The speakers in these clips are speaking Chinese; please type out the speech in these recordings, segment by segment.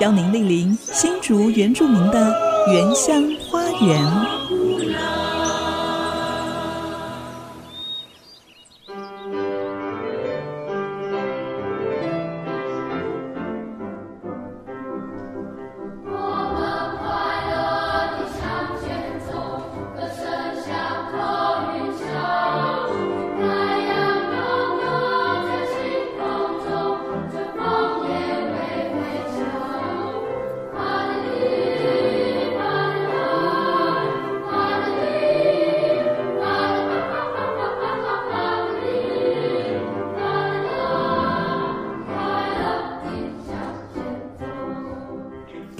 邀您莅临新竹原住民的原乡花园。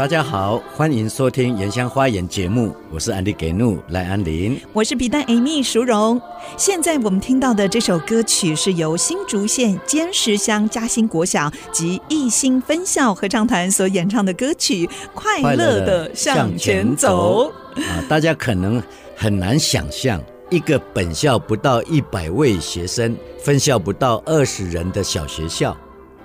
大家好，欢迎收听《原乡花园》节目，我是安迪给怒赖安林，我是皮蛋 Amy 淑荣。现在我们听到的这首歌曲是由新竹县尖石乡嘉兴国小及义兴分校合唱团所演唱的歌曲《快乐的向前走》啊，大家可能很难想象，一个本校不到一百位学生，分校不到二十人的小学校，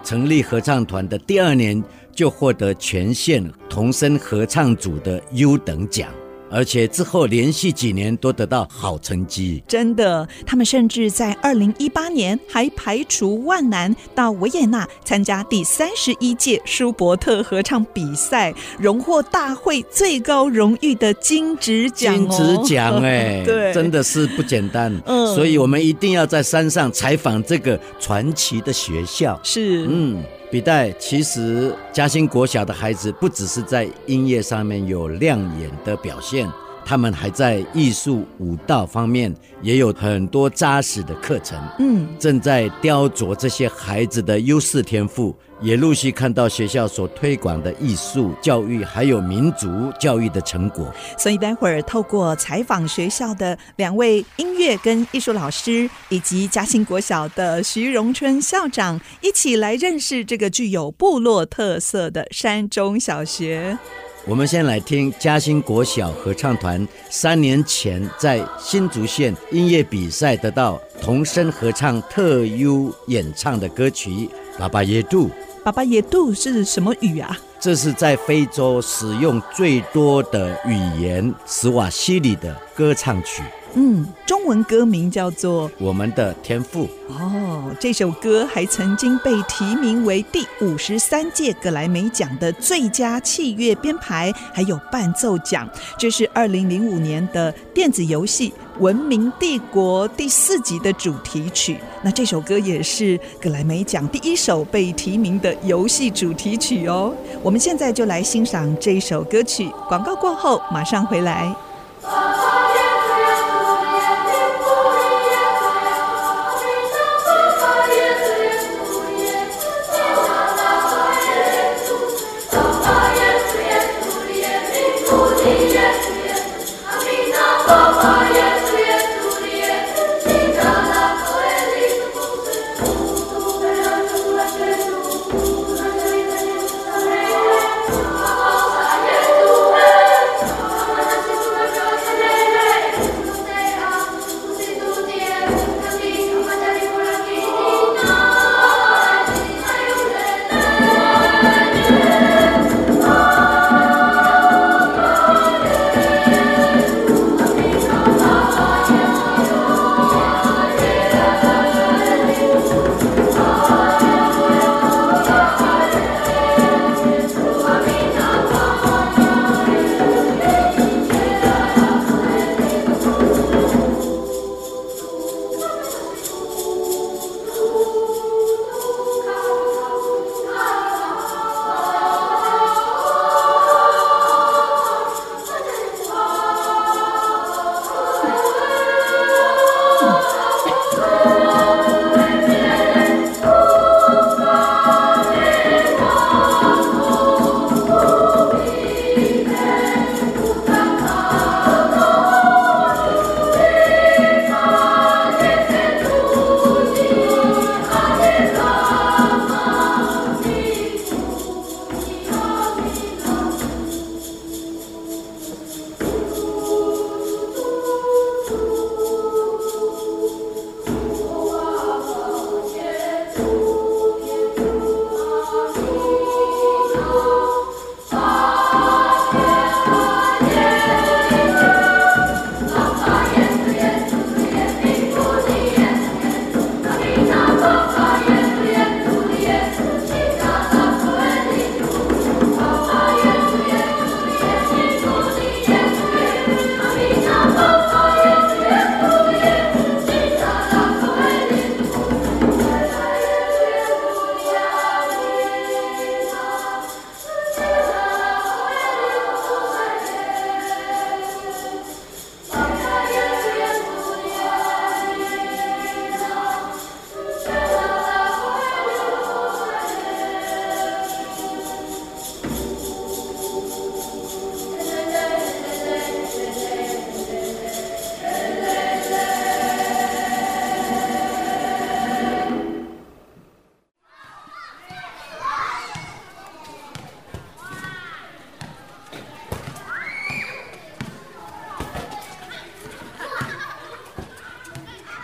成立合唱团的第二年。就获得全县童声合唱组的优等奖，而且之后连续几年都得到好成绩。真的，他们甚至在二零一八年还排除万难到维也纳参加第三十一届舒伯特合唱比赛，荣获大会最高荣誉的金质奖。金质奖，哎，对，真的是不简单。嗯，所以我们一定要在山上采访这个传奇的学校。是，嗯。比代，其实嘉兴国小的孩子不只是在音乐上面有亮眼的表现，他们还在艺术舞蹈方面也有很多扎实的课程。嗯，正在雕琢这些孩子的优势天赋。也陆续看到学校所推广的艺术教育，还有民族教育的成果。所以待会儿透过采访学校的两位音乐跟艺术老师，以及嘉兴国小的徐荣春校长，一起来认识这个具有部落特色的山中小学。我们先来听嘉兴国小合唱团三年前在新竹县音乐比赛得到童声合唱特优演唱的歌曲《爸爸耶杜》。爸爸耶杜是什么语啊？这是在非洲使用最多的语言斯瓦西里的歌唱曲。嗯，中文歌名叫做《我们的天赋》哦。这首歌还曾经被提名为第五十三届格莱美奖的最佳器乐编排，还有伴奏奖。这是二零零五年的电子游戏《文明帝国》第四集的主题曲。那这首歌也是格莱美奖第一首被提名的游戏主题曲哦。我们现在就来欣赏这首歌曲。广告过后马上回来。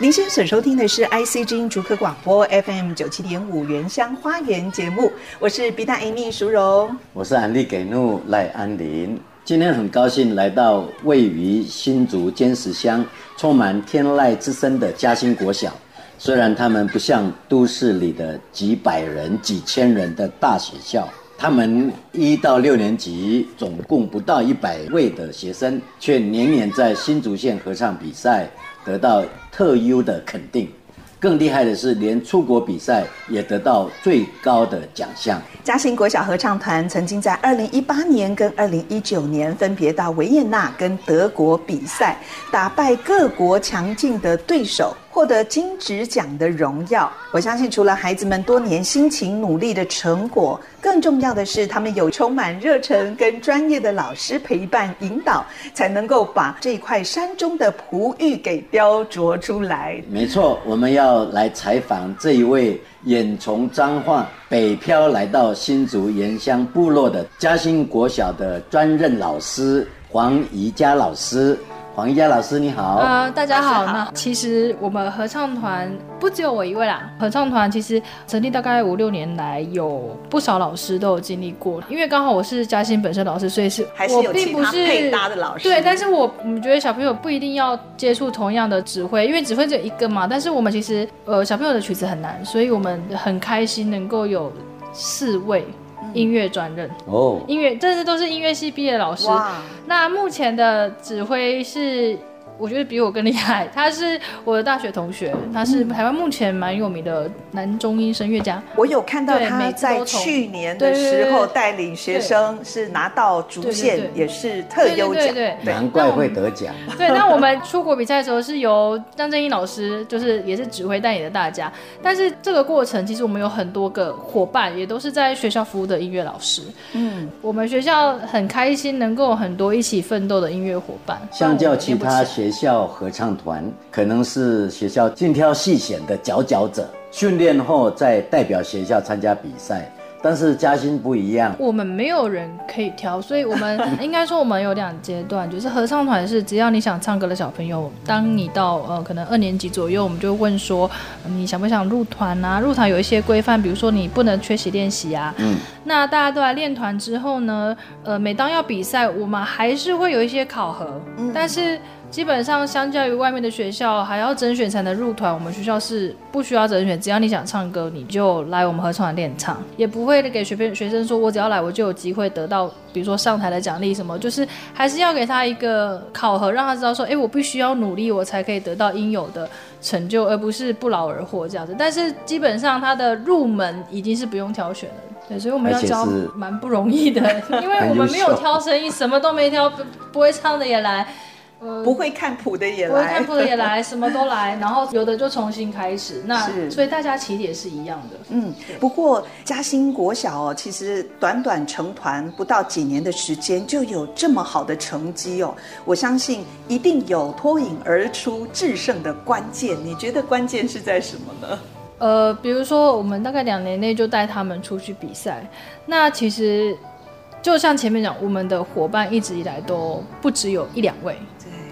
您现在所收听的是 IC 之音竹科广播 FM 九七点五原乡花园节目，我是 B 站 Amy 淑荣，我是安利给怒赖安林。今天很高兴来到位于新竹尖石乡、充满天籁之声的嘉兴国小。虽然他们不像都市里的几百人、几千人的大学校，他们一到六年级总共不到一百位的学生，却年年在新竹县合唱比赛。得到特优的肯定，更厉害的是，连出国比赛也得到最高的奖项。嘉兴国小合唱团曾经在二零一八年跟二零一九年分别到维也纳跟德国比赛，打败各国强劲的对手。获得金质奖的荣耀，我相信除了孩子们多年辛勤努力的成果，更重要的是他们有充满热忱跟专业的老师陪伴引导，才能够把这块山中的璞玉给雕琢出来。没错，我们要来采访这一位远从彰化北漂来到新竹原乡部落的嘉兴国小的专任老师黄宜佳老师。黄一佳老师你好，呃，大家好。那其实我们合唱团不只有我一位啦，合唱团其实成立大概五六年来，有不少老师都有经历过。因为刚好我是嘉欣本身老师，所以是我并不是配搭的老师。对，但是我我们觉得小朋友不一定要接触同样的指挥，因为指挥只有一个嘛。但是我们其实呃小朋友的曲子很难，所以我们很开心能够有四位。音乐专任哦，音乐这些都是音乐系毕业的老师。那目前的指挥是。我觉得比我更厉害，他是我的大学同学，他是台湾目前蛮有名的男中音声乐家。我有看到他在去年的时候带领学生是拿到竹县，也是特优奖，对，难怪会得奖。对，那我们出国比赛的时候是由张正英老师，就是也是指挥带领的大家。但是这个过程其实我们有很多个伙伴，也都是在学校服务的音乐老师。嗯，我们学校很开心能够有很多一起奋斗的音乐伙伴。相较其他学。学校合唱团可能是学校精挑细选的佼佼者，训练后再代表学校参加比赛。但是嘉兴不一样，我们没有人可以挑，所以我们应该说我们有两阶段，就是合唱团是只要你想唱歌的小朋友，当你到呃可能二年级左右，我们就问说你想不想入团啊？入团有一些规范，比如说你不能缺席练习啊。嗯。那大家都来练团之后呢，呃，每当要比赛，我们还是会有一些考核，嗯，但是。基本上，相较于外面的学校还要甄选才能入团，我们学校是不需要甄选，只要你想唱歌，你就来我们合唱团练唱，也不会给学生学生说，我只要来我就有机会得到，比如说上台的奖励什么，就是还是要给他一个考核，让他知道说，哎，我必须要努力，我才可以得到应有的成就，而不是不劳而获这样子。但是基本上他的入门已经是不用挑选了，对，所以我们要教蛮不容易的，因为我们没有挑生意，什么都没挑，不不会唱的也来。呃、不会看谱的也来，不会看谱的也来，什么都来，然后有的就重新开始。那 所以大家起点是一样的。嗯，不过嘉兴国小哦，其实短短成团不到几年的时间，就有这么好的成绩哦。我相信一定有脱颖而出制胜的关键。你觉得关键是在什么呢？呃，比如说我们大概两年内就带他们出去比赛，那其实就像前面讲，我们的伙伴一直以来都不只有一两位。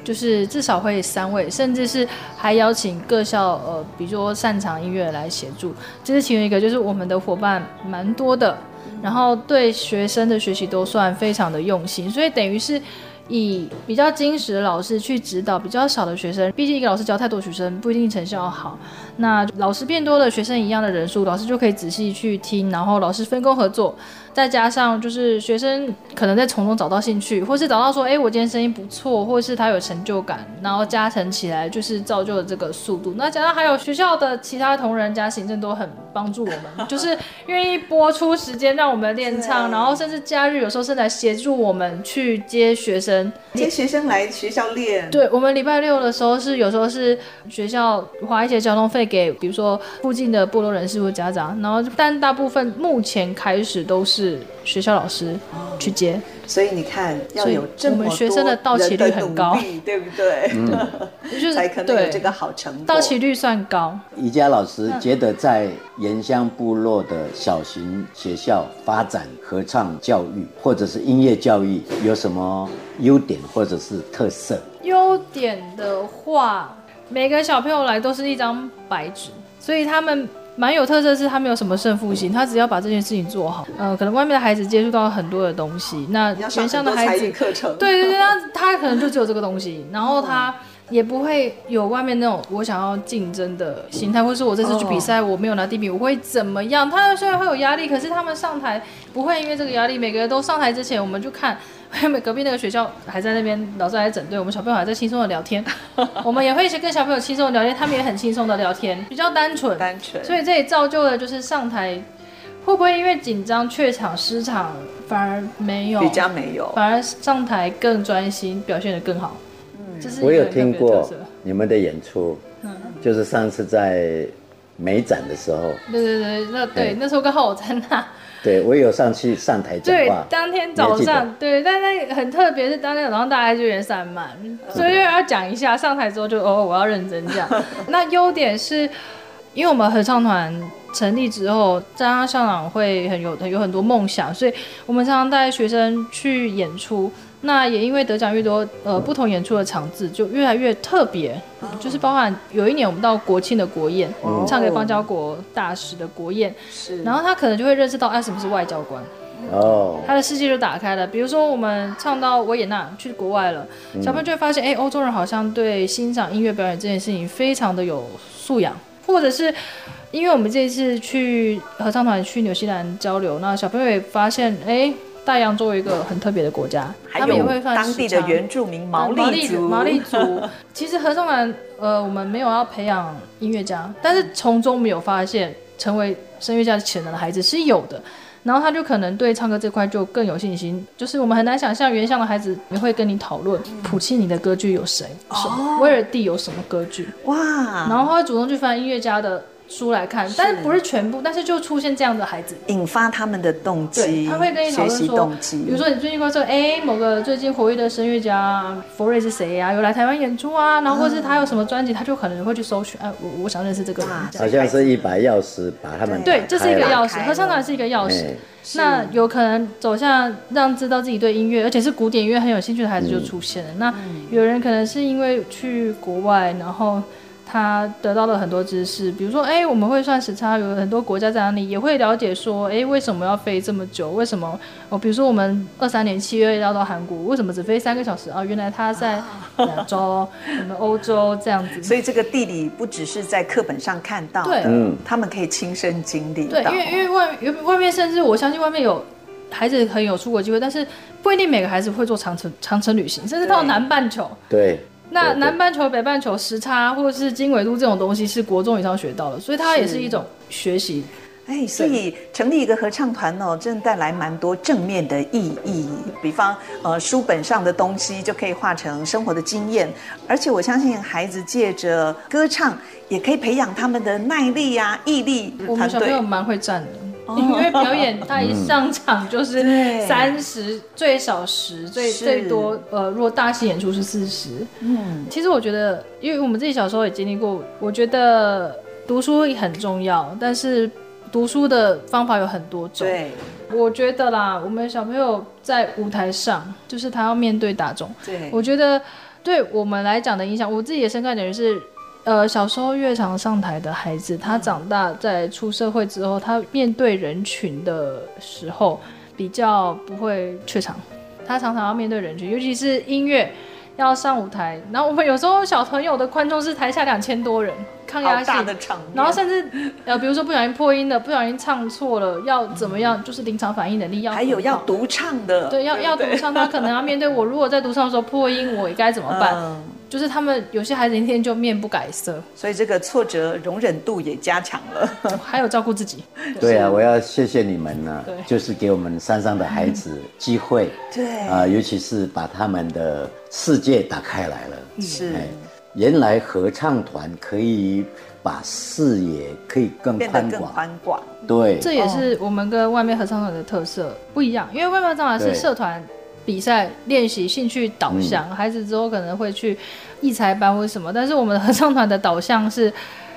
就是至少会三位，甚至是还邀请各校呃，比如说擅长音乐来协助。这是其中一个，就是我们的伙伴蛮多的，然后对学生的学习都算非常的用心，所以等于是以比较精实的老师去指导比较少的学生。毕竟一个老师教太多学生不一定成效好，那老师变多了，学生一样的人数，老师就可以仔细去听，然后老师分工合作。再加上就是学生可能在从中找到兴趣，或是找到说，哎、欸，我今天声音不错，或是他有成就感，然后加成起来就是造就了这个速度。那加上还有学校的其他同仁加行政都很帮助我们，就是愿意拨出时间让我们练唱，然后甚至假日有时候是来协助我们去接学生，接学生来学校练。对，我们礼拜六的时候是有时候是学校花一些交通费给，比如说附近的部落人士或家长，然后但大部分目前开始都是。是学校老师去接，哦，所以你看要有这么多我们学生的到齐率很高，对不对？嗯，就是 才可能有这个好成绩。到齐率算高。宜家老师觉得在原乡部落的小型学校发展合唱教育或者是音乐教育有什么优点或者是特色？优点的话。每个小朋友来都是一张白纸，所以他们蛮有特色，是他没有什么胜负心，他只要把这件事情做好。呃，可能外面的孩子接触到很多的东西，那原乡的孩子课程，对对对，他他可能就只有这个东西，然后他。也不会有外面那种我想要竞争的心态，或者是我这次去比赛我没有拿第一名，我会怎么样？他虽然会有压力，可是他们上台不会因为这个压力。每个人都上台之前，我们就看，隔壁那个学校还在那边，老师还在整队，我们小朋友还在轻松的聊天。我们也会一起跟小朋友轻松的聊天，他们也很轻松的聊天，比较单纯。单纯。所以这也造就了，就是上台会不会因为紧张怯场失场，反而没有，比较没有，反而上台更专心，表现得更好。嗯，这是我有听过你们的演出，嗯，就是上次在美展的时候，对对对，那对那时候刚好我在那，对我有上去上台讲话，对，当天早上，对，但那很特别，是当天早上大家就有点散漫，所以又要讲一下，上台之后就哦，我要认真讲。那优点是，因为我们合唱团成立之后，张校长会很有有很多梦想，所以我们常常带学生去演出。那也因为得奖越多，呃，不同演出的场次就越来越特别，哦、就是包含有一年我们到国庆的国宴，哦、唱给邦交国大使的国宴，是，然后他可能就会认识到，哎、啊，什么是外交官，哦，他的世界就打开了。比如说我们唱到维也纳去国外了，嗯、小朋友就会发现，哎，欧洲人好像对欣赏音乐表演这件事情非常的有素养，或者是因为我们这一次去合唱团去纽西兰交流，那小朋友也发现，哎。大洋作为一个很特别的国家，他们也会放当地的原住民毛利族。毛利族 其实合唱团，呃，我们没有要培养音乐家，但是从中没有发现成为声乐家潜能的孩子是有的。然后他就可能对唱歌这块就更有信心。就是我们很难想象原乡的孩子也会跟你讨论普契尼的歌剧有谁，哦，威尔第有什么歌剧哇，然后他会主动去翻音乐家的。书来看，但是不是全部，但是就出现这样的孩子，引发他们的动机，他会跟你讨论说，比如说你最近关注，哎，某个最近活跃的声乐家佛瑞是谁呀？有来台湾演出啊，然后或是他有什么专辑，他就可能会去搜寻，哎，我我想认识这个人，好像是一把钥匙把他们对，这是一个钥匙，合唱团是一个钥匙，那有可能走向让知道自己对音乐，而且是古典音乐很有兴趣的孩子就出现了。那有人可能是因为去国外，然后。他得到了很多知识，比如说，哎，我们会算时差，有很多国家在哪里，也会了解说，哎，为什么要飞这么久？为什么？哦，比如说我们二三年七月要到韩国，为什么只飞三个小时？啊，原来他在亚洲，我们欧洲这样子。所以这个地理不只是在课本上看到的，对，嗯，他们可以亲身经历。对，因为因为外外面甚至我相信外面有孩子很有出国机会，但是不一定每个孩子会做长城长城旅行，甚至到南半球。对。对那南半球、北半球时差或者是经纬度这种东西是国中以上学到的，所以它也是一种学习。哎，所以成立一个合唱团哦，真的带来蛮多正面的意义。比方，呃，书本上的东西就可以化成生活的经验，而且我相信孩子借着歌唱也可以培养他们的耐力呀、啊、毅力。我们小朋友蛮会站的。因为表演，他一上场就是三十、嗯，最少十，最最多呃，如果大型演出是四十。嗯，其实我觉得，因为我们自己小时候也经历过，我觉得读书也很重要，但是读书的方法有很多种。对，我觉得啦，我们小朋友在舞台上，就是他要面对大众。对，我觉得对我们来讲的影响，我自己的深刻感觉是。呃，小时候越常上台的孩子，他长大在出社会之后，他面对人群的时候比较不会怯场。他常常要面对人群，尤其是音乐要上舞台。然后我们有时候小朋友的观众是台下两千多人，抗压性，然后甚至呃，比如说不小心破音了，不小心唱错了，要怎么样？就是临场反应能力要还有要独唱的，对，要要独唱，他可能要面对我。如果在独唱的时候破音，我该怎么办？嗯就是他们有些孩子一天就面不改色，所以这个挫折容忍度也加强了，还有照顾自己。对。啊，我要谢谢你们呢，对，就是给我们山上的孩子机会，对。啊，尤其是把他们的世界打开来了。是，原来合唱团可以把视野可以更宽广，宽广。对，这也是我们跟外面合唱团的特色不一样，因为外面合唱团是社团。比赛练习兴趣导向，嗯、孩子之后可能会去艺才班或什么，但是我们的合唱团的导向是，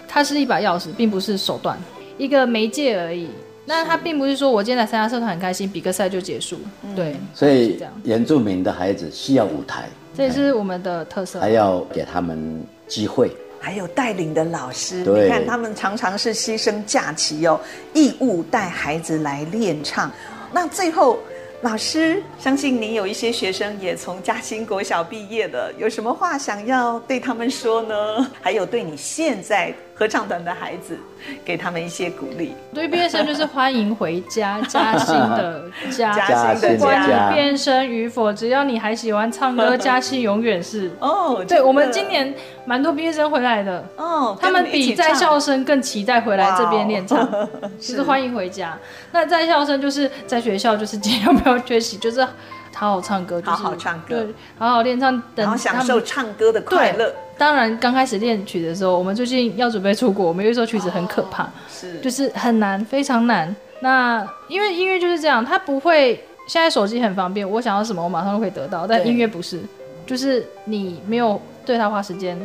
它是一把钥匙，并不是手段，一个媒介而已。那它并不是说我今天来参加社团很开心，比个赛就结束。嗯、对，所以原住民的孩子需要舞台，这也是我们的特色，还要给他们机会。还有带领的老师，你看他们常常是牺牲假期哦，义务带孩子来练唱。那最后，老师，相信你有一些学生也从嘉兴国小毕业的，有什么话想要对他们说呢？还有对你现在合唱团的孩子，给他们一些鼓励。对毕业生就是欢迎回家，嘉兴的 家，嘉兴的家，不管你变声与否，只要你还喜欢唱歌，嘉兴永远是哦。对，我们今年蛮多毕业生回来的哦，他们比在校生更期待回来这边练唱，就是欢迎回家。那在校生就是在学校就是尽量不要缺席，就是好好唱歌，就是，好好唱歌，对，好好练唱，等享受唱歌的快乐。当然，刚开始练曲的时候，我们最近要准备出国，我们有一首曲子很可怕，哦、是就是很难，非常难。那因为音乐就是这样，它不会。现在手机很方便，我想要什么，我马上都可以得到。但音乐不是，就是你没有对它花时间，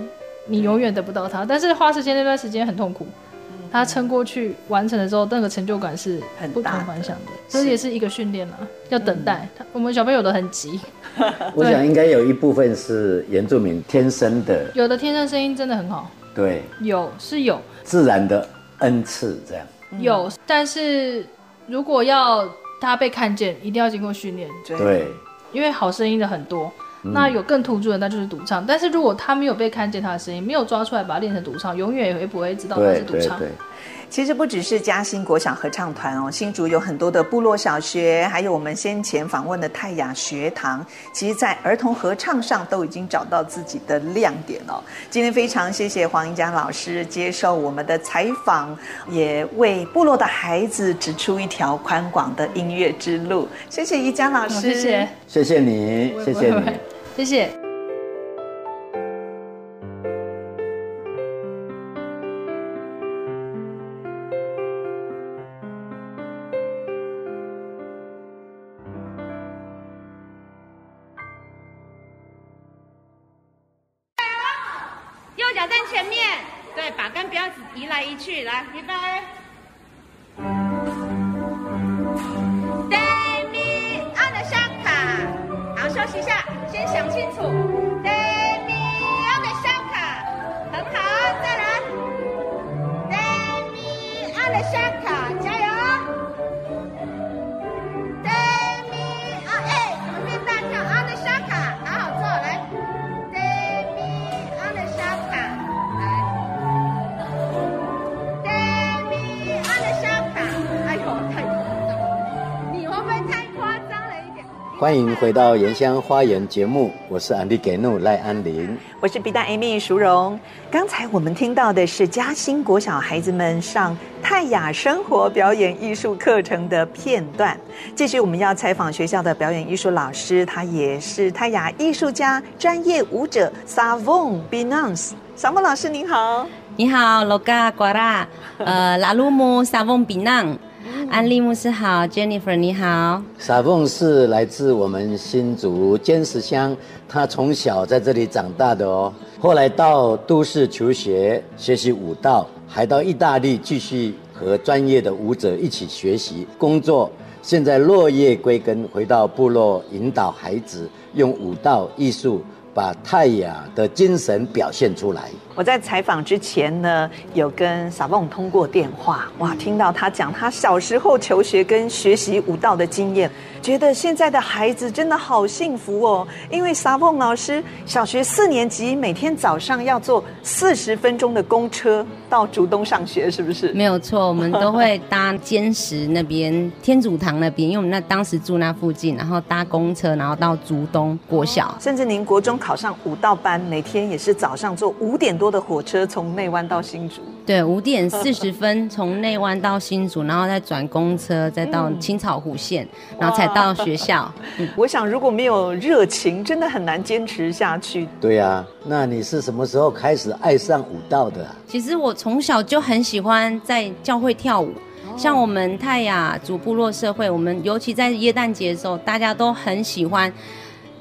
你永远得不到它。但是花时间那段时间很痛苦，它撑过去完成的时候，那个成就感是不同凡响的。这也是一个训练啊，要等待。嗯、我们小朋友都很急。我想应该有一部分是原住民天生的，有的天生声音真的很好。对，有是有自然的恩赐这样。有，但是如果要他被看见，一定要经过训练。对，因为好声音的很多，嗯、那有更突出的，那就是独唱。但是如果他没有被看见他的声音，没有抓出来把它练成独唱，永远也不会知道他是独唱。对对对其实不只是嘉兴国小合唱团哦，新竹有很多的部落小学，还有我们先前访问的泰雅学堂，其实在儿童合唱上都已经找到自己的亮点哦。今天非常谢谢黄英江老师接受我们的采访，也为部落的孩子指出一条宽广的音乐之路。谢谢宜江老师，谢谢，谢谢你，谢谢你，谢谢。欢迎回到《原乡花园》节目，我是安迪给怒赖安林，我是 B 站 Amy 淑荣。刚才我们听到的是嘉兴国小孩子们上泰雅生活表演艺术课程的片段。继续，我们要采访学校的表演艺术老师，他也是泰雅艺术家、专业舞者 Savon Binance。萨翁老师您好，你好，Loga Guara，呃，拉鲁姆 Savon Binance。安利牧师好，Jennifer 你好。撒凤是来自我们新竹尖石乡，他从小在这里长大的哦。后来到都市求学，学习舞蹈，还到意大利继续和专业的舞者一起学习工作。现在落叶归根，回到部落，引导孩子用舞蹈艺术把泰雅的精神表现出来。我在采访之前呢，有跟撒翁通过电话，哇，听到他讲他小时候求学跟学习舞蹈的经验，觉得现在的孩子真的好幸福哦。因为撒翁老师小学四年级每天早上要坐四十分钟的公车到竹东上学，是不是？没有错，我们都会搭坚石那边天主堂那边，因为我们那当时住那附近，然后搭公车，然后到竹东国小。甚至您国中考上五道班，每天也是早上坐五点多。多的火车从内湾到新竹，对，五点四十分从内湾到新竹，然后再转公车，再到青草湖线，嗯、然后才到学校。嗯、我想如果没有热情，真的很难坚持下去。对呀、啊，那你是什么时候开始爱上舞蹈的、啊？其实我从小就很喜欢在教会跳舞，哦、像我们泰雅族部落社会，我们尤其在耶诞节的时候，大家都很喜欢。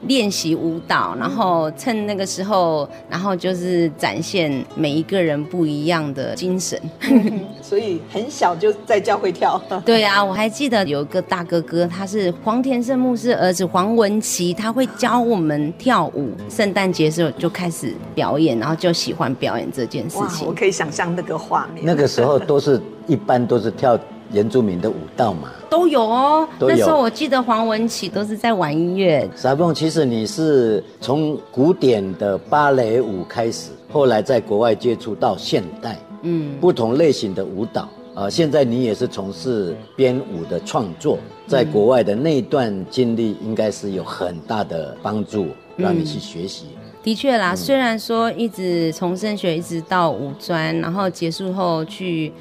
练习舞蹈，然后趁那个时候，然后就是展现每一个人不一样的精神。所以很小就在教会跳。对啊，我还记得有一个大哥哥，他是黄田圣牧师儿子黄文琪，他会教我们跳舞。圣诞节的时候就开始表演，然后就喜欢表演这件事情。我可以想象那个画面。那个时候都是一般都是跳原住民的舞蹈嘛，都有哦。那时候我记得黄文琪都是在玩音乐。其实你是从古典的芭蕾舞开始，后来在国外接触到现代，嗯，不同类型的舞蹈啊、呃。现在你也是从事编舞的创作，在国外的那段经历应该是有很大的帮助，让你去学习。嗯、的确啦，虽然说一直从升学一直到五专，然后结束后去。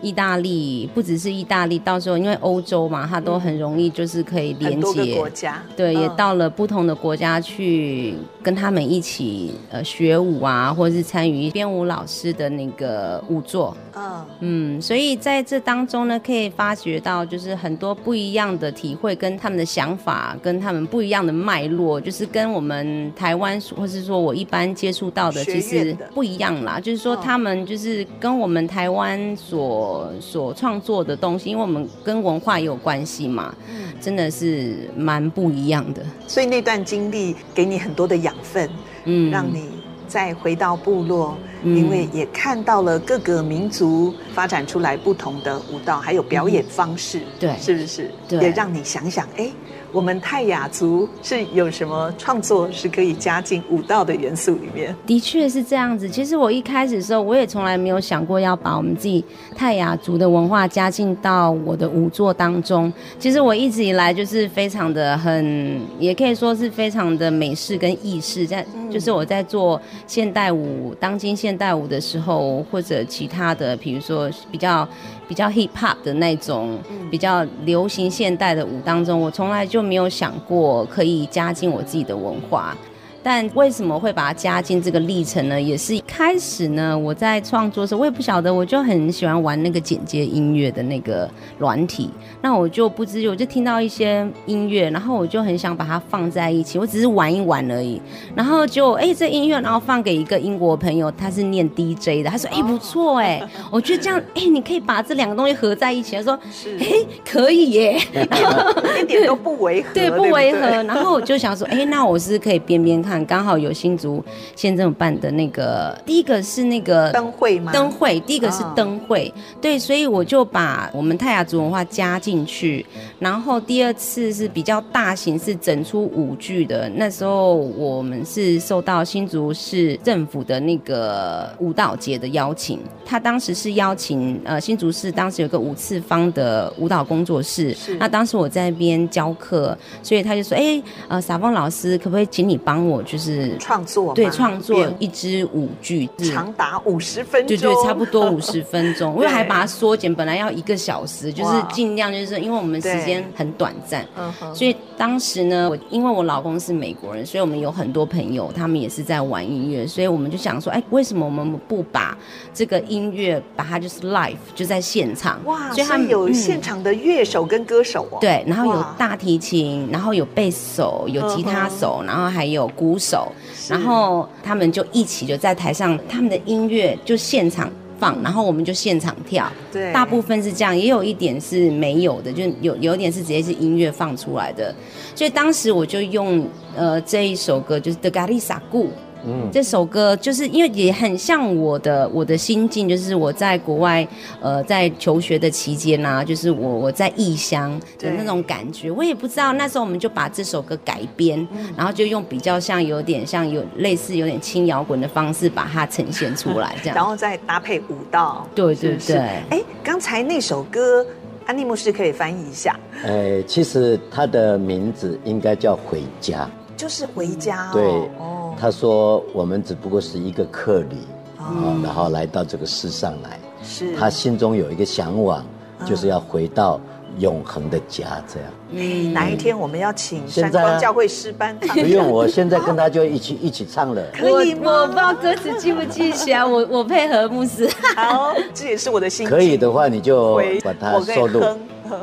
意大利不只是意大利，到时候因为欧洲嘛，它都很容易就是可以连接。国家。对，也到了不同的国家去跟他们一起呃学舞啊，或者是参与编舞老师的那个舞作。嗯嗯，所以在这当中呢，可以发觉到就是很多不一样的体会，跟他们的想法，跟他们不一样的脉络，就是跟我们台湾或是说我一般接触到的其实不一样啦。就是说他们就是跟我们台湾所所创作的东西，因为我们跟文化也有关系嘛，真的是蛮不一样的。所以那段经历给你很多的养分，嗯，让你再回到部落，嗯，因为也看到了各个民族发展出来不同的舞蹈，还有表演方式，嗯，对，是不是？对，也让你想想，哎。我们泰雅族是有什么创作是可以加进舞蹈的元素里面？的确是这样子。其实我一开始的时候，我也从来没有想过要把我们自己泰雅族的文化加进到我的舞作当中。其实我一直以来就是非常的很，也可以说是非常的美式跟意式。在就是我在做现代舞、当今现代舞的时候，或者其他的，比如说比较。比较 hip hop 的那种，比较流行现代的舞当中，我从来就没有想过可以加进我自己的文化。但为什么会把它加进这个历程呢？也是一开始呢，我在创作的时候，我也不晓得，我就很喜欢玩那个剪接音乐的那个软体。那我就不知，我就听到一些音乐，然后我就很想把它放在一起。我只是玩一玩而已。然后就哎、欸，这音乐，然后放给一个英国朋友，他是念 DJ 的，他说哎、欸、不错哎，我觉得这样哎、欸，你可以把这两个东西合在一起。他说哎、欸、可以耶，一点都不违和，对，不违和。然后我就想说哎、欸，那我是可以边边看。刚好有新竹县政府办的那个，第一个是那个灯会吗？灯会，第一个是灯会，哦，对，所以我就把我们泰雅族文化加进去。然后第二次是比较大型，是整出舞剧的。那时候我们是受到新竹市政府的那个舞蹈节的邀请，他当时是邀请呃新竹市当时有个五次方的舞蹈工作室，那当时我在那边教课，所以他就说，哎，呃，傻峰老师可不可以请你帮我？就是创作，对，创作一支舞剧，长达五十分钟，对对，差不多五十分钟。我还把它缩减，本来要一个小时，就是尽量就是因为我们时间很短暂，所以当时呢，我因为我老公是美国人，所以我们有很多朋友，他们也是在玩音乐，所以我们就想说，哎，为什么我们不把这个音乐把它就是 live 就在现场？哇，所以他们有现场的乐手跟歌手哦，对，然后有大提琴，然后有贝斯手，有吉他手，然后还有鼓。手，然后他们就一起就在台上，他们的音乐就现场放，然后我们就现场跳。对，大部分是这样，也有一点是没有的，就有有一点是直接是音乐放出来的。所以当时我就用呃这一首歌，就是《The Garisa Gu》。嗯，这首歌就是因为也很像我的我的心境，就是我在国外呃在求学的期间啊，就是我我在异乡的那种感觉。我也不知道那时候我们就把这首歌改编，然后就用比较像有点像有类似有点轻摇滚的方式把它呈现出来，这样，然后再搭配舞蹈。对对对。哎，刚才那首歌，安妮牧师可以翻译一下。呃，其实它的名字应该叫《回家》，就是回家哦。对。他说：“我们只不过是一个客旅，啊，然后来到这个世上来。是，他心中有一个向往，就是要回到永恒的家。这样。嗯，哪一天我们要请山光教会诗班？不用，我现在跟他就一起一起唱了。可以吗？我不知道歌词记不记起来，我 我配合牧师。好，这也是我的心。可以的话，你就把它收录，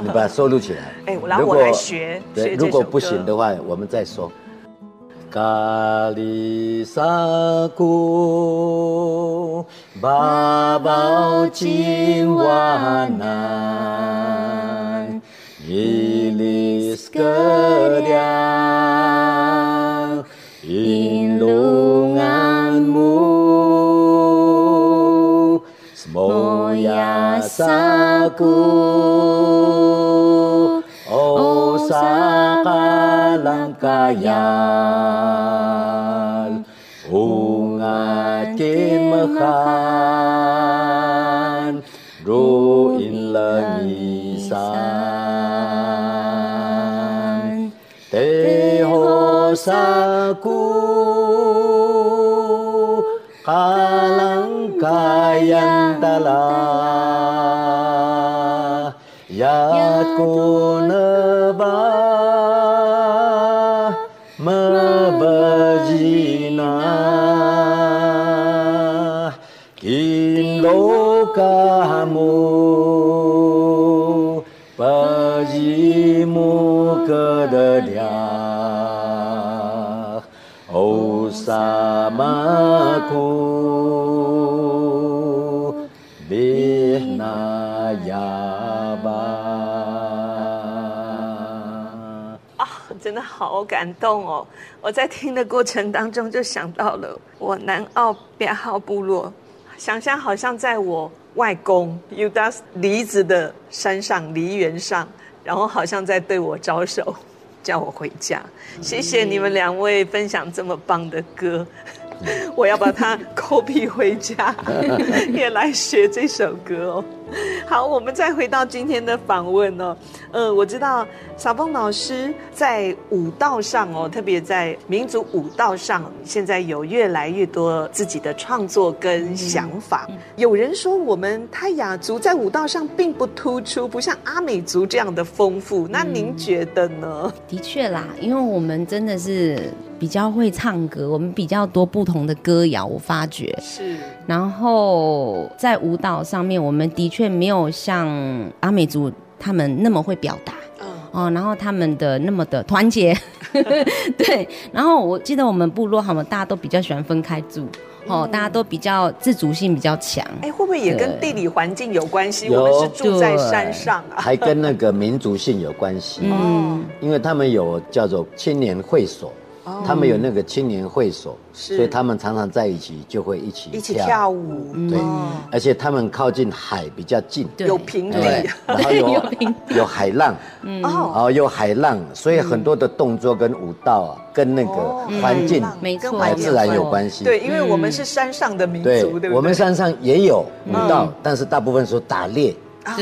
你把它收录起来。哎，然后我来学。对，如果不行的话，我们再说。” kalisaku babau cingwana gilis kerja ilunganmu semuanya saku oh lankayal unga chimkhan ru in la langi san te ho sa ku kalangkayan talah Yat ko na ba. Samaku Bihna yaba 真的好感动哦！我在听的过程当中就想到了我南澳边号部落，想象好像在我外公 Udas 梨子的山上梨园上，然后好像在对我招手，叫我回家。谢谢你们两位分享这么棒的歌。我要把它 copy 回家，也来学这首歌哦。好，我们再回到今天的访问哦。呃，我知道小凤老师在舞蹈上哦，特别在民族舞蹈上，现在有越来越多自己的创作跟想法。嗯、有人说我们泰雅族在舞蹈上并不突出，不像阿美族这样的丰富。那您觉得呢？的确啦，因为我们真的是。比较会唱歌，我们比较多不同的歌谣，我发觉是。然后在舞蹈上面，我们的确没有像阿美族他们那么会表达，嗯、哦，然后他们的那么的团结，对。然后我记得我们部落，好像大家都比较喜欢分开住，哦，嗯、大家都比较自主性比较强。哎，会不会也跟地理环境有关系？我们是住在山上啊，还跟那个民族性有关系。嗯，因为他们有叫做青年会所。他们有那个青年会所，所以他们常常在一起就会一起一起跳。舞。对，而且他们靠近海比较近，有平地，然后有有海浪，然后有海浪，所以很多的动作跟舞蹈啊，跟那个环境、海自然有关系。对，因为我们是山上的民族，对不对？我们山上也有舞蹈，但是大部分是打猎。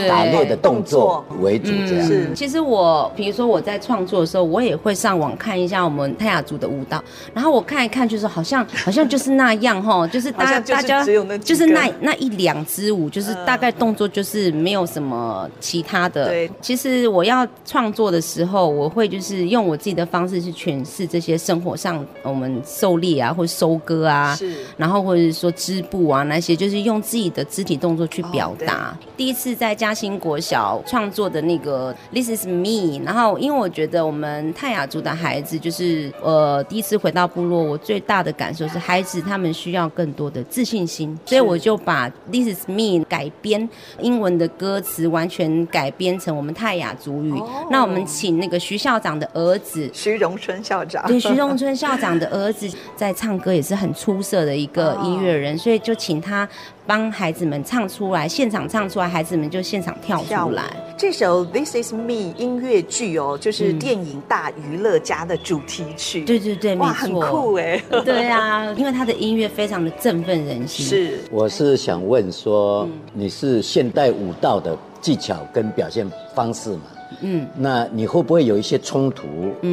打猎的动作为主，这样。是，其实我，比如说我在创作的时候，我也会上网看一下我们泰雅族的舞蹈，然后我看一看，就是好像 好像就是那样哈，就是大家大家就是那那一两支舞，就是大概动作就是没有什么其他的。对，其实我要创作的时候，我会就是用我自己的方式去诠释这些生活上我们狩猎啊，或收割啊，是，然后或者是说织布啊那些，就是用自己的肢体动作去表达。第一次在嘉兴国小创作的那个 This is me，然后因为我觉得我们泰雅族的孩子就是呃第一次回到部落，我最大的感受是孩子他们需要更多的自信心，所以我就把 This is me 改编英文的歌词，完全改编成我们泰雅族语。哦、那我们请那个徐校长的儿子。徐荣春校长，对，徐荣春校长的儿子在唱歌也是很出色的一个 音乐人，哦、所以就请他。帮孩子们唱出来，现场唱出来，孩子们就现场跳出来。这首《This Is Me》音乐剧哦，就是电影《大娱乐家》的主题曲。对对对，哇，很酷哎！对啊，因为他的音乐非常的振奋人心。是，我是想问说，你是现代舞蹈的技巧跟表现方式嘛？嗯，那你会不会有一些冲突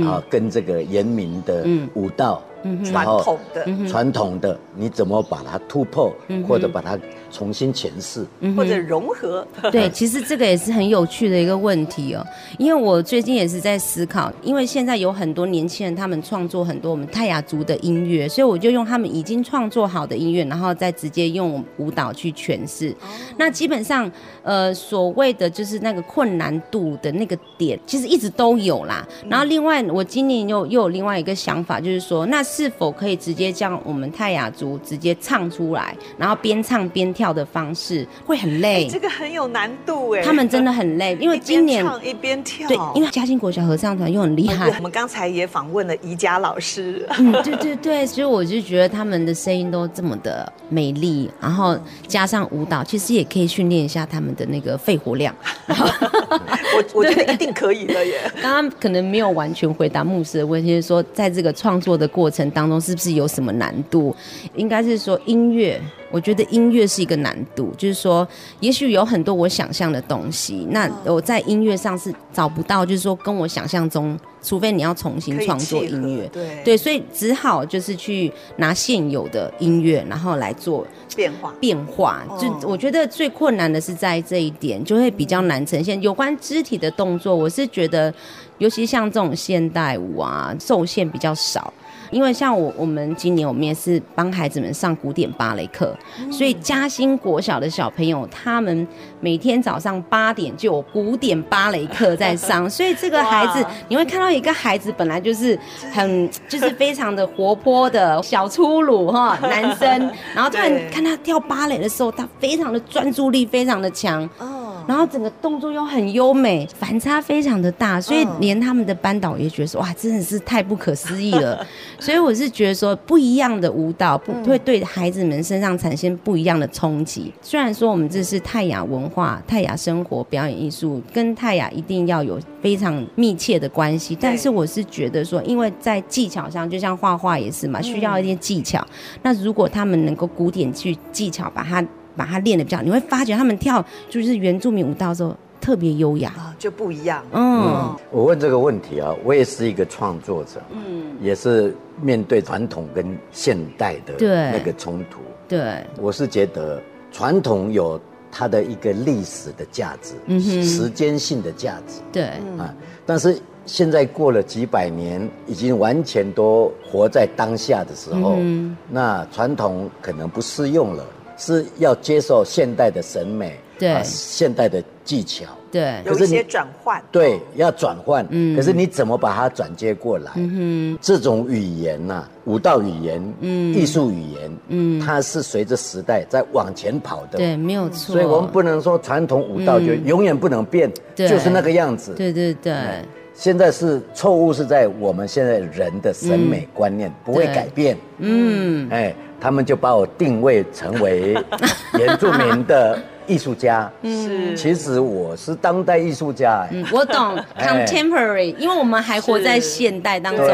啊？跟这个严明的舞蹈？传统的，传统的你怎么把它突破，或者把它重新诠释？或者融合。对，其实这个也是很有趣的一个问题哦。因为我最近也是在思考，因为现在有很多年轻人，他们创作很多我们泰雅族的音乐，所以我就用他们已经创作好的音乐，然后再直接用舞蹈去诠释。那基本上，呃，所谓的就是那个困难度的那个点，其实一直都有啦。然后另外，我今年又又有另外一个想法，就是说，那是否可以直接将我们泰雅族直接唱出来，然后边唱边跳的方式，会很累。这个很有难度哎，他们真的很累，因为今年一边唱一边跳。对，因为嘉兴国小合唱团又很厉害。我们刚才也访问了宜家老师，嗯，对对对，所以我就觉得他们的声音都这么的美丽，然后加上舞蹈，其实也可以训练一下他们的那个肺活量。我我觉得一定可以的耶。刚刚可能没有完全回答牧师的问题，就是说在这个创作的过程当中，是不是有什么难度？应该是说音乐，我觉得音乐是一个难度，就是说，也许有很多我想象的东西，那我在音乐上是找不到，就是说跟我想象中，除非你要重新创作音乐，对对，所以只好就是去拿现有的音乐，然后来做变化变化。就我觉得最困难的是在这一点，就会比较难呈现。有关肢体的动作，我是觉得。尤其像这种现代舞啊，受限比较少，因为像我我们今年我们也是帮孩子们上古典芭蕾课，所以嘉兴国小的小朋友他们每天早上八点就有古典芭蕾课在上，所以这个孩子你会看到一个孩子本来就是很 就是非常的活泼的小粗鲁哈 男生，然后突然看他跳芭蕾的时候，他非常的专注力非常的强。然后整个动作又很优美，反差非常的大，所以连他们的班导也觉得说，哇，真的是太不可思议了。所以我是觉得说，不一样的舞蹈不会对孩子们身上产生不一样的冲击。虽然说我们这是泰雅文化、泰雅生活表演艺术，跟泰雅一定要有非常密切的关系，但是我是觉得说，因为在技巧上，就像画画也是嘛，需要一些技巧。那如果他们能够古典去技巧把它。把它练得比较，你会发觉他们跳就是原住民舞蹈的时候特别优雅。啊，就不一样。嗯，嗯，我问这个问题啊，我也是一个创作者，嗯，也是面对传统跟现代的那个冲突。对，我是觉得传统有它的一个历史的价值，嗯，时间性的价值。对，啊，但是现在过了几百年，已经完全都活在当下的时候，嗯，那传统可能不适用了。是要接受现代的审美，对、啊，现代的技巧，对，有一些转换，对，要转换，嗯，可是你怎么把它转接过来？嗯哼，这种语言呐、啊，舞蹈语言，嗯，艺术语言，嗯，它是随着时代在往前跑的，对，没有错。所以我们不能说传统舞蹈就永远不能变，嗯、就是那个样子。对对对。现在是错误是在我们现在人的审美观念、嗯、不会改变，嗯，哎。他们就把我定位成为 原住民的艺术家，是，其实我是当代艺术家。嗯，我懂 contemporary，因为我们还活在现代当中。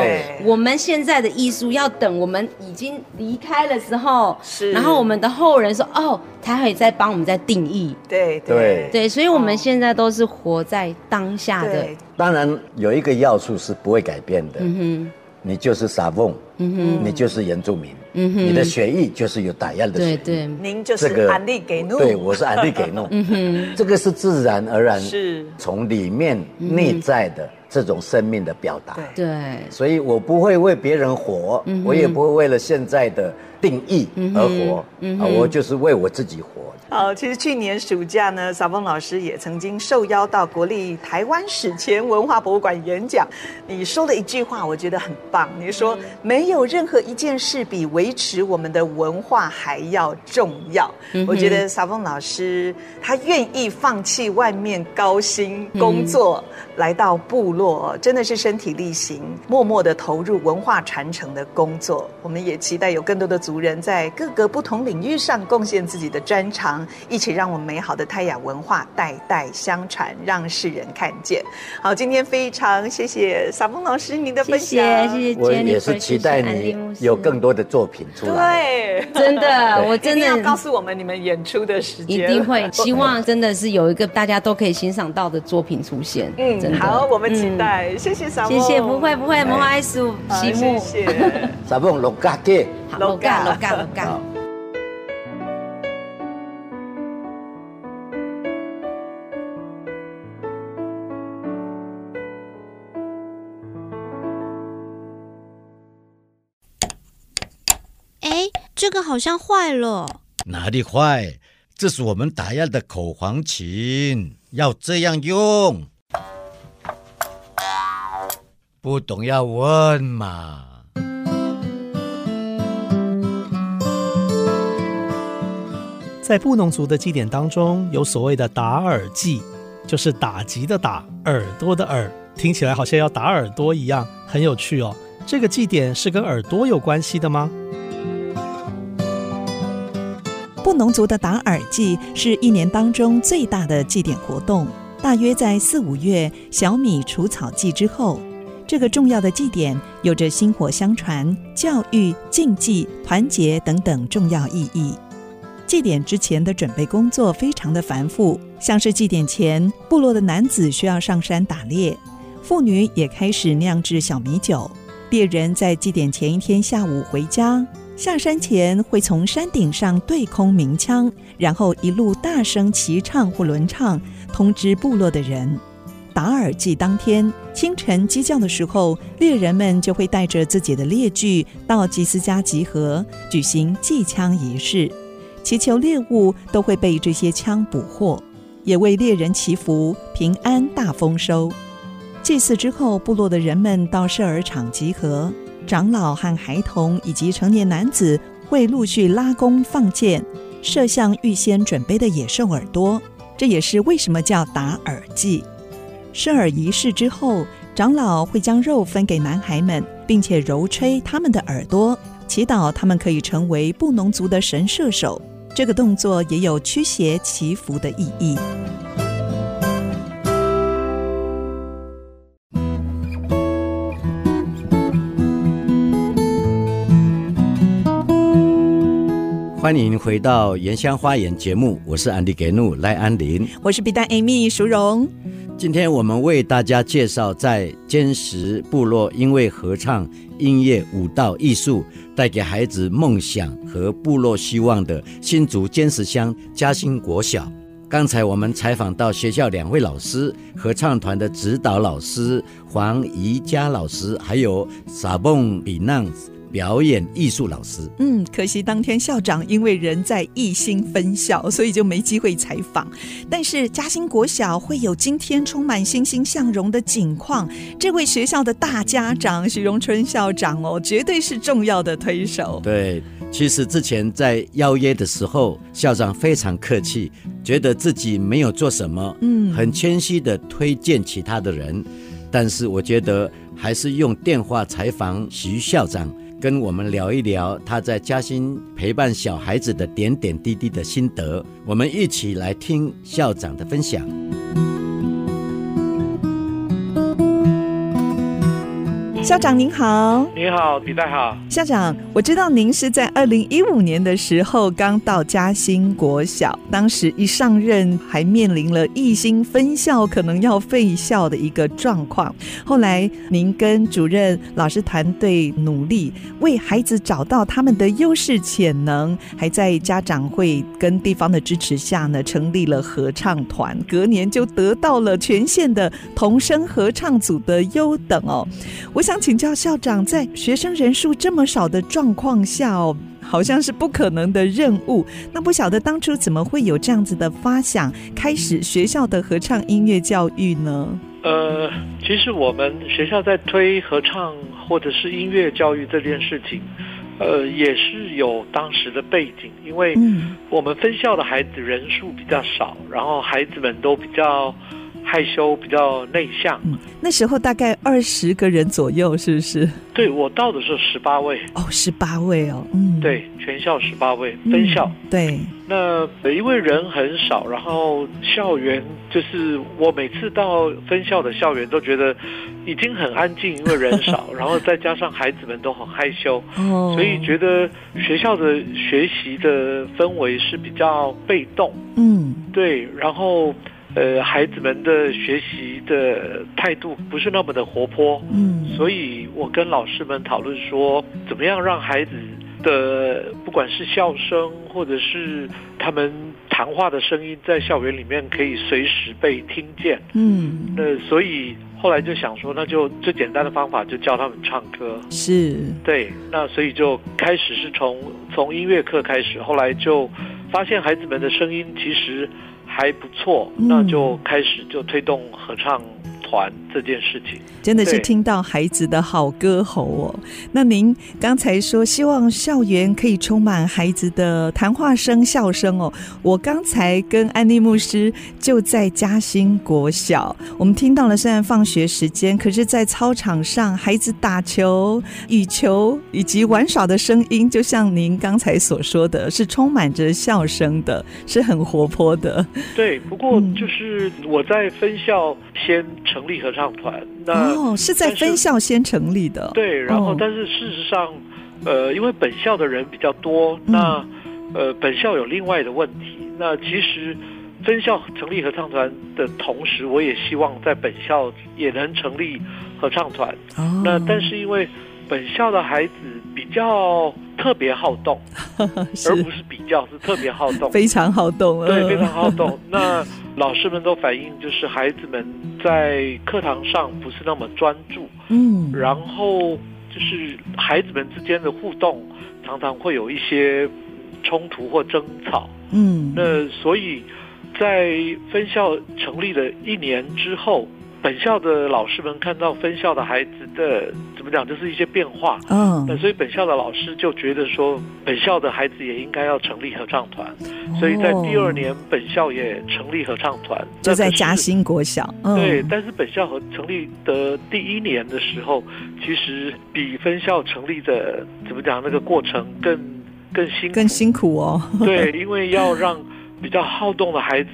我们现在的艺术要等我们已经离开了之后，是，然后我们的后人说，哦，他会再帮我们再定义。对。对。对，所以我们现在都是活在当下的。当然有一个要素是不会改变的，嗯哼，你就是撒翁，嗯哼，你就是原住民。嗯哼，你的血液就是有打样的血液。对对，您就是安利给弄。对，我是安利给弄。嗯哼，这个是自然而然，是从里面内在的这种生命的表达。对，所以我不会为别人活，我也不会为了现在的定义而活。啊，我就是为我自己活。好，其实去年暑假呢，撒峰老师也曾经受邀到国立台湾史前文化博物馆演讲。你说了一句话，我觉得很棒。你说没有任何一件事比维持我们的文化还要重要。我觉得撒峰老师他愿意放弃外面高薪工作，来到部落，真的是身体力行，默默的投入文化传承的工作。我们也期待有更多的族人在各个不同领域上贡献自己的专长。一起让我们美好的泰雅文化代代相传，让世人看见。好，今天非常谢谢撒峰老师您的分享，谢谢，谢谢。我也是期待你有更多的作品出来。对，真的，我真的要告诉我们你们演出的时间，一定会。希望真的是有一个大家都可以欣赏到的作品出现。嗯，好，我们期期待。谢谢傻梦，谢谢，不会不会，魔法艺术题目，谢谢傻梦六加嘅，六加六加六加。哎，这个好像坏了。哪里坏？这是我们打样的口簧琴，要这样用。不懂要问嘛。在布农族的祭典当中，有所谓的打耳祭，就是打击的打，耳朵的耳，听起来好像要打耳朵一样，很有趣哦。这个祭典是跟耳朵有关系的吗？布农族的打耳祭是一年当中最大的祭典活动，大约在四五月小米除草季之后。这个重要的祭典有着薪火相传、教育、竞技、团结等等重要意义。祭典之前的准备工作非常的繁复，像是祭典前，部落的男子需要上山打猎，妇女也开始酿制小米酒。猎人在祭典前一天下午回家。下山前会从山顶上对空鸣枪，然后一路大声齐唱或轮唱，通知部落的人。打耳祭当天清晨鸡叫的时候，猎人们就会带着自己的猎具到祭司家集合，举行祭枪仪式，祈求猎物都会被这些枪捕获，也为猎人祈福平安大丰收。祭祀之后，部落的人们到射耳场集合。长老和孩童以及成年男子会陆续拉弓放箭，射向预先准备的野兽耳朵。这也是为什么叫打耳祭。生耳仪式之后，长老会将肉分给男孩们，并且揉吹他们的耳朵，祈祷他们可以成为布农族的神射手。这个动作也有驱邪祈福的意义。欢迎回到《原乡花园》节目，我是安迪给怒赖安林，我是比丹 Amy 淑荣。今天我们为大家介绍在尖石部落因为合唱、音乐舞蹈艺术带给孩子梦想和部落希望的新竹尖石乡嘉兴国小。刚才我们采访到学校两位老师，合唱团的指导老师黄怡佳老师，还有撒蹦比纳表演艺术老师，嗯，可惜当天校长因为人在艺兴分校，所以就没机会采访。但是嘉兴国小会有今天充满欣欣向荣的景况，这位学校的大家长徐荣春校长哦，绝对是重要的推手。对，其实之前在邀约的时候，校长非常客气，觉得自己没有做什么，嗯，很谦虚的推荐其他的人。但是我觉得还是用电话采访徐校长。跟我们聊一聊他在嘉兴陪伴小孩子的点点滴滴的心得，我们一起来听校长的分享。校长您好，你好，李代好。校长，我知道您是在二零一五年的时候刚到嘉兴国小，当时一上任还面临了义兴分校可能要废校的一个状况。后来您跟主任老师团队努力，为孩子找到他们的优势潜能，还在家长会跟地方的支持下呢，成立了合唱团。隔年就得到了全县的童声合唱组的优等哦。我想。请教校长，在学生人数这么少的状况下哦，好像是不可能的任务。那不晓得当初怎么会有这样子的发想，开始学校的合唱音乐教育呢？呃，其实我们学校在推合唱或者是音乐教育这件事情，呃，也是有当时的背景，因为我们分校的孩子人数比较少，然后孩子们都比较。害羞，比较内向。嗯，那时候大概二十个人左右，是不是？对，我到的是十八位。哦，十八位哦。嗯，对，全校十八位，分校。嗯，对。那因为人很少，然后校园就是我每次到分校的校园都觉得已经很安静，因为人少，然后再加上孩子们都很害羞，哦，所以觉得学校的学习的氛围是比较被动。嗯，对，然后。呃，孩子们的学习的态度不是那么的活泼，嗯，所以我跟老师们讨论说，怎么样让孩子的不管是笑声或者是他们谈话的声音，在校园里面可以随时被听见，嗯，那所以。后来就想说，那就最简单的方法就教他们唱歌。是，对，那所以就开始是从从音乐课开始，后来就发现孩子们的声音其实还不错，嗯、那就开始就推动合唱。团这件事情真的是听到孩子的好歌喉哦。那您刚才说希望校园可以充满孩子的谈话声、笑声哦。我刚才跟安妮牧师就在嘉兴国小，我们听到了虽然放学时间，可是在操场上孩子打球、羽球以及玩耍的声音，就像您刚才所说的是充满着笑声的，是很活泼的。对，不过就是我在分校先成立合唱团，那哦是在分校先成立的，对，然后但是事实上，呃，因为本校的人比较多，那呃本校有另外的问题，那其实分校成立合唱团的同时，我也希望在本校也能成立合唱团，哦，那但是因为本校的孩子比较特别好动，而不是比较是特别好动，非常好动，对，非常好动，那。老师们都反映，就是孩子们在课堂上不是那么专注，嗯，然后就是孩子们之间的互动常常会有一些冲突或争吵，嗯，那所以在分校成立了一年之后。本校的老师们看到分校的孩子的怎么讲，就是一些变化。嗯，那所以本校的老师就觉得说，本校的孩子也应该要成立合唱团。所以在第二年，本校也成立合唱团，就在嘉兴国小。嗯。对，但是本校和成立的第一年的时候，其实比分校成立的怎么讲，那个过程更更辛，更辛苦哦。对，因为要让比较好动的孩子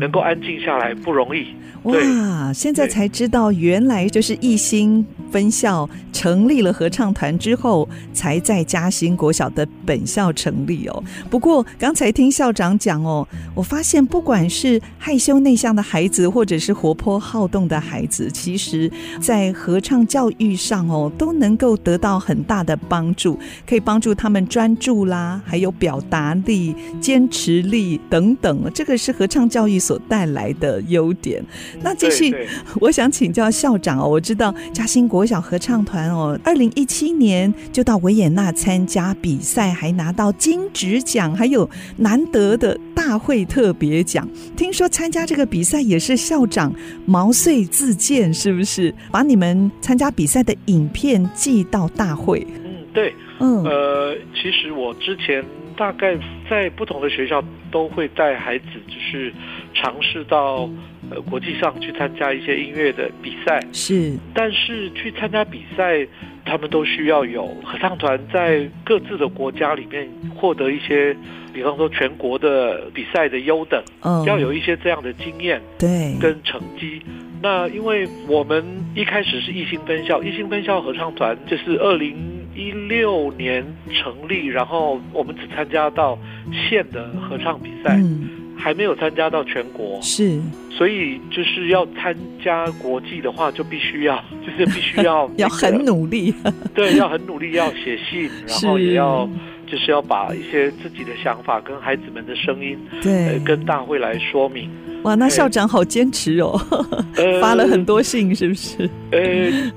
能够安静下来不容易。哇！现在才知道，原来就是一心分校成立了合唱团之后，才在嘉兴国小的本校成立哦。不过刚才听校长讲哦，我发现不管是害羞内向的孩子，或者是活泼好动的孩子，其实在合唱教育上哦，都能够得到很大的帮助，可以帮助他们专注啦，还有表达力、坚持力等等。这个是合唱教育所带来的优点。那继续，我想请教校长哦。我知道嘉兴国小合唱团哦，二零一七年就到维也纳参加比赛，还拿到金质奖，还有难得的大会特别奖。听说参加这个比赛也是校长毛遂自荐，是不是？把你们参加比赛的影片寄到大会？嗯，对，嗯，呃，其实我之前大概在不同的学校都会带孩子，就是尝试到。呃，国际上去参加一些音乐的比赛是，但是去参加比赛，他们都需要有合唱团在各自的国家里面获得一些，比方说全国的比赛的优等，嗯，要有一些这样的经验，对，跟成绩。那因为我们一开始是义兴分校，义兴分校合唱团就是二零一六年成立，然后我们只参加到县的合唱比赛。嗯还没有参加到全国，是，所以就是要参加国际的话，就必须要，就是必须要、那个、要很努力，对，要很努力，要写信，然后也要就是要把一些自己的想法跟孩子们的声音，对、呃，跟大会来说明。哇，那校长好坚持哦，发了很多信，是不是？呃，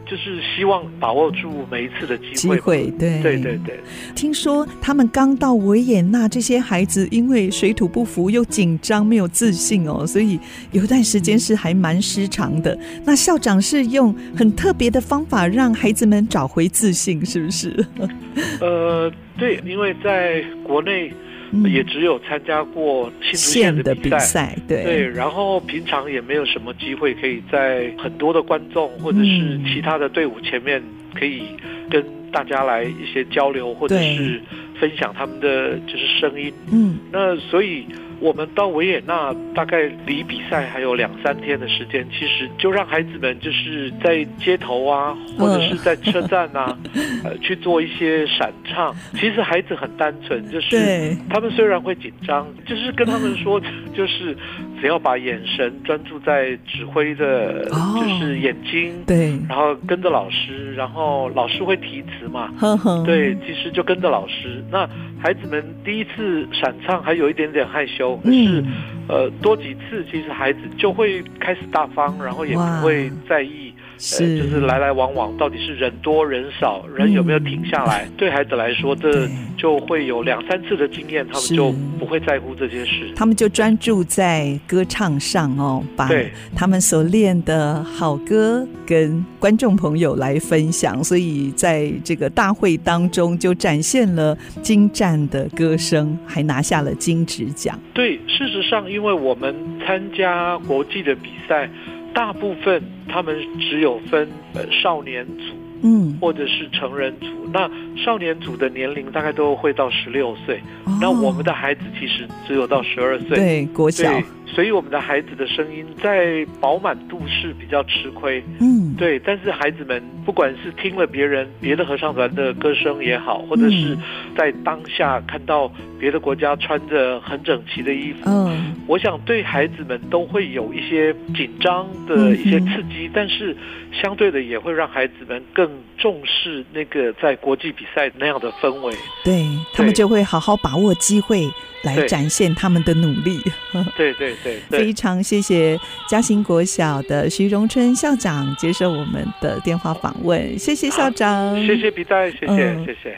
就是希望把握住每一次的机会。机会，对，对对对。听说他们刚到维也纳，这些孩子因为水土不服又紧张，没有自信哦，所以有段时间是还蛮失常的。那校长是用很特别的方法让孩子们找回自信，是不是？呃，对，因为在国内。也只有参加过庆祝县的比赛，对对，然后平常也没有什么机会可以在很多的观众或者是其他的队伍前面可以跟大家来一些交流，或者是分享他们的就是声音。嗯，那所以。我们到维也纳大概离比赛还有两三天的时间，其实就让孩子们就是在街头啊，或者是在车站啊，呃，去做一些闪唱。其实孩子很单纯，就是他们虽然会紧张，就是跟他们说，就是只要把眼神专注在指挥的，就是眼睛，哦、对，然后跟着老师，然后老师会提词嘛，呵呵。对，其实就跟着老师。那孩子们第一次闪唱还有一点点害羞，可是、嗯、呃多几次，其实孩子就会开始大方，然后也不会在意。是、呃，就是来来往往，到底是人多人少，人有没有停下来？嗯、对孩子来说，这就会有两三次的经验，他们就不会在乎这些事。他们就专注在歌唱上哦，把他们所练的好歌跟观众朋友来分享，所以在这个大会当中就展现了精湛的歌声，还拿下了金质奖。对，事实上，因为我们参加国际的比赛。大部分他们只有分呃少年组，嗯，或者是成人组。那少年组的年龄大概都会到十六岁，那我们的孩子其实只有到十二岁，对，国小。所以我们的孩子的声音在饱满度是比较吃亏，嗯，对。但是孩子们不管是听了别人别的合唱团的歌声也好，或者是在当下看到别的国家穿着很整齐的衣服，嗯，我想对孩子们都会有一些紧张的一些刺激，但是相对的也会让孩子们更重视那个在国际比赛那样的氛围，对，他们就会好好把握机会。来展现他们的努力。对对对，对，非常谢谢嘉兴国小的徐荣春校长接受我们的电话访问，谢谢校长，谢谢比赛，谢谢、嗯、谢谢。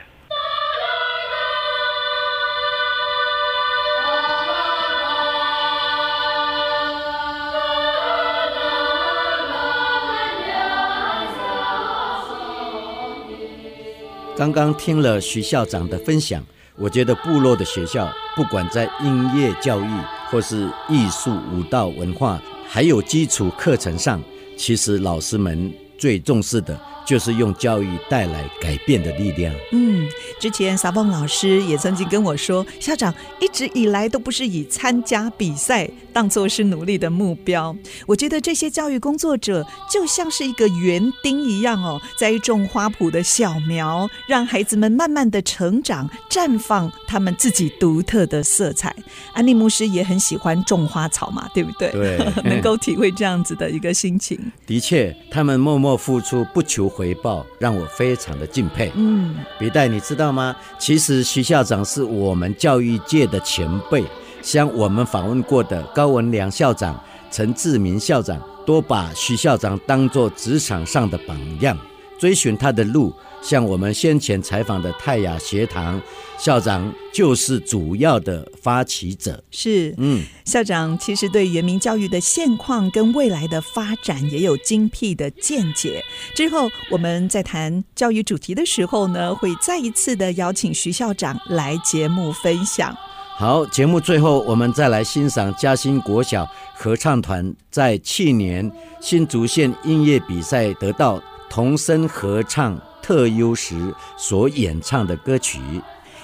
刚刚听了徐校长的分享。我觉得部落的学校，不管在音乐教育，或是艺术、舞蹈、文化，还有基础课程上，其实老师们最重视的。就是用教育带来改变的力量。嗯，之前撒蹦老师也曾经跟我说，校长一直以来都不是以参加比赛当做是努力的目标。我觉得这些教育工作者就像是一个园丁一样哦，栽种花圃的小苗，让孩子们慢慢的成长，绽放他们自己独特的色彩。安利牧师也很喜欢种花草嘛，对不对？对，能够体会这样子的一个心情。的确，他们默默付出，不求回报让我非常的敬佩。嗯，笔袋，你知道吗？其实徐校长是我们教育界的前辈，像我们访问过的高文良校长、陈志明校长，都把徐校长当作职场上的榜样，追寻他的路。像我们先前采访的泰雅学堂校长，就是主要的发起者。是，嗯，校长其实对原民教育的现况跟未来的发展也有精辟的见解。之后我们在谈教育主题的时候呢，会再一次的邀请徐校长来节目分享。好，节目最后我们再来欣赏嘉兴国小合唱团在去年新竹县音乐比赛得到童声合唱特优时所演唱的歌曲。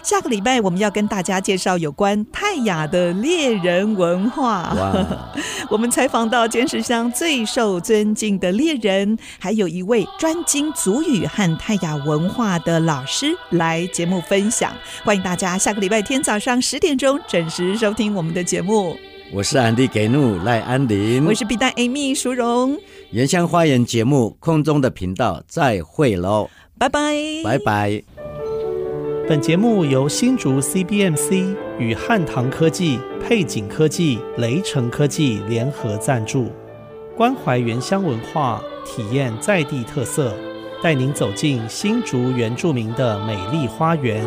下个礼拜我们要跟大家介绍有关泰雅的猎人文化。哇 我们采访到尖石乡最受尊敬的猎人，还有一位专精族语和泰雅文化的老师来节目分享。欢迎大家下个礼拜天早上十点钟准时收听我们的节目。我是安迪给怒赖安林，我是笔袋 Amy 淑荣。原乡花园节目空中的频道再会喽。拜拜，拜拜。本节目由新竹 CBMC 与汉唐科技、配景科技、雷城科技联合赞助，关怀原乡文化，体验在地特色，带您走进新竹原住民的美丽花园。